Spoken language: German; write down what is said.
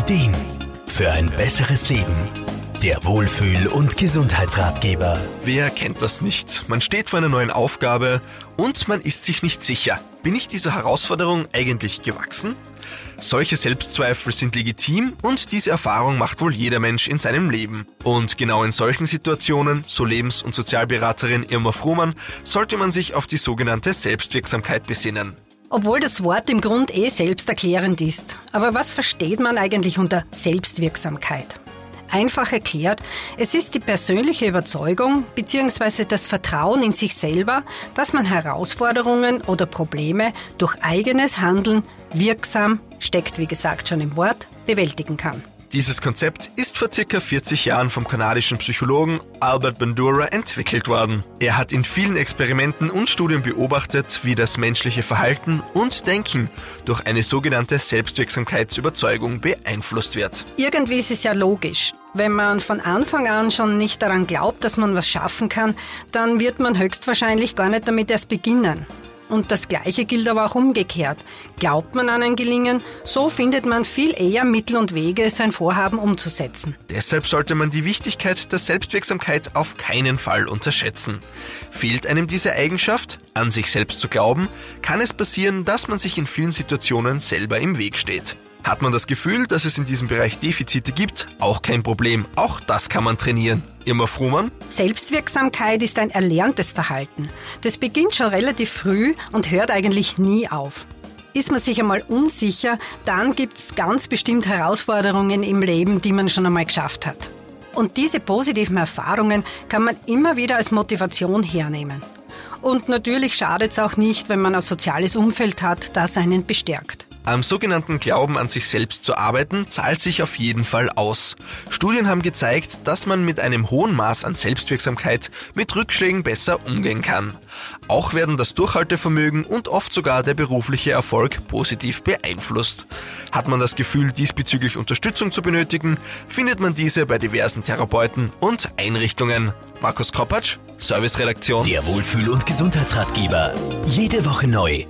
Ideen für ein besseres Leben. Der Wohlfühl- und Gesundheitsratgeber. Wer kennt das nicht? Man steht vor einer neuen Aufgabe und man ist sich nicht sicher. Bin ich dieser Herausforderung eigentlich gewachsen? Solche Selbstzweifel sind legitim und diese Erfahrung macht wohl jeder Mensch in seinem Leben. Und genau in solchen Situationen, so Lebens- und Sozialberaterin Irma Fruhmann, sollte man sich auf die sogenannte Selbstwirksamkeit besinnen. Obwohl das Wort im Grund eh selbsterklärend ist. Aber was versteht man eigentlich unter Selbstwirksamkeit? Einfach erklärt, es ist die persönliche Überzeugung bzw. das Vertrauen in sich selber, dass man Herausforderungen oder Probleme durch eigenes Handeln wirksam, steckt wie gesagt schon im Wort, bewältigen kann. Dieses Konzept ist vor circa 40 Jahren vom kanadischen Psychologen Albert Bandura entwickelt worden. Er hat in vielen Experimenten und Studien beobachtet, wie das menschliche Verhalten und Denken durch eine sogenannte Selbstwirksamkeitsüberzeugung beeinflusst wird. Irgendwie ist es ja logisch. Wenn man von Anfang an schon nicht daran glaubt, dass man was schaffen kann, dann wird man höchstwahrscheinlich gar nicht damit erst beginnen. Und das Gleiche gilt aber auch umgekehrt. Glaubt man an ein Gelingen, so findet man viel eher Mittel und Wege, sein Vorhaben umzusetzen. Deshalb sollte man die Wichtigkeit der Selbstwirksamkeit auf keinen Fall unterschätzen. Fehlt einem diese Eigenschaft, an sich selbst zu glauben, kann es passieren, dass man sich in vielen Situationen selber im Weg steht. Hat man das Gefühl, dass es in diesem Bereich Defizite gibt? Auch kein Problem. Auch das kann man trainieren. Irma Fruhmann? Selbstwirksamkeit ist ein erlerntes Verhalten. Das beginnt schon relativ früh und hört eigentlich nie auf. Ist man sich einmal unsicher, dann gibt's ganz bestimmt Herausforderungen im Leben, die man schon einmal geschafft hat. Und diese positiven Erfahrungen kann man immer wieder als Motivation hernehmen. Und natürlich schadet's auch nicht, wenn man ein soziales Umfeld hat, das einen bestärkt. Am sogenannten Glauben an sich selbst zu arbeiten, zahlt sich auf jeden Fall aus. Studien haben gezeigt, dass man mit einem hohen Maß an Selbstwirksamkeit mit Rückschlägen besser umgehen kann. Auch werden das Durchhaltevermögen und oft sogar der berufliche Erfolg positiv beeinflusst. Hat man das Gefühl, diesbezüglich Unterstützung zu benötigen, findet man diese bei diversen Therapeuten und Einrichtungen. Markus Kropatsch, Serviceredaktion. Der Wohlfühl- und Gesundheitsratgeber. Jede Woche neu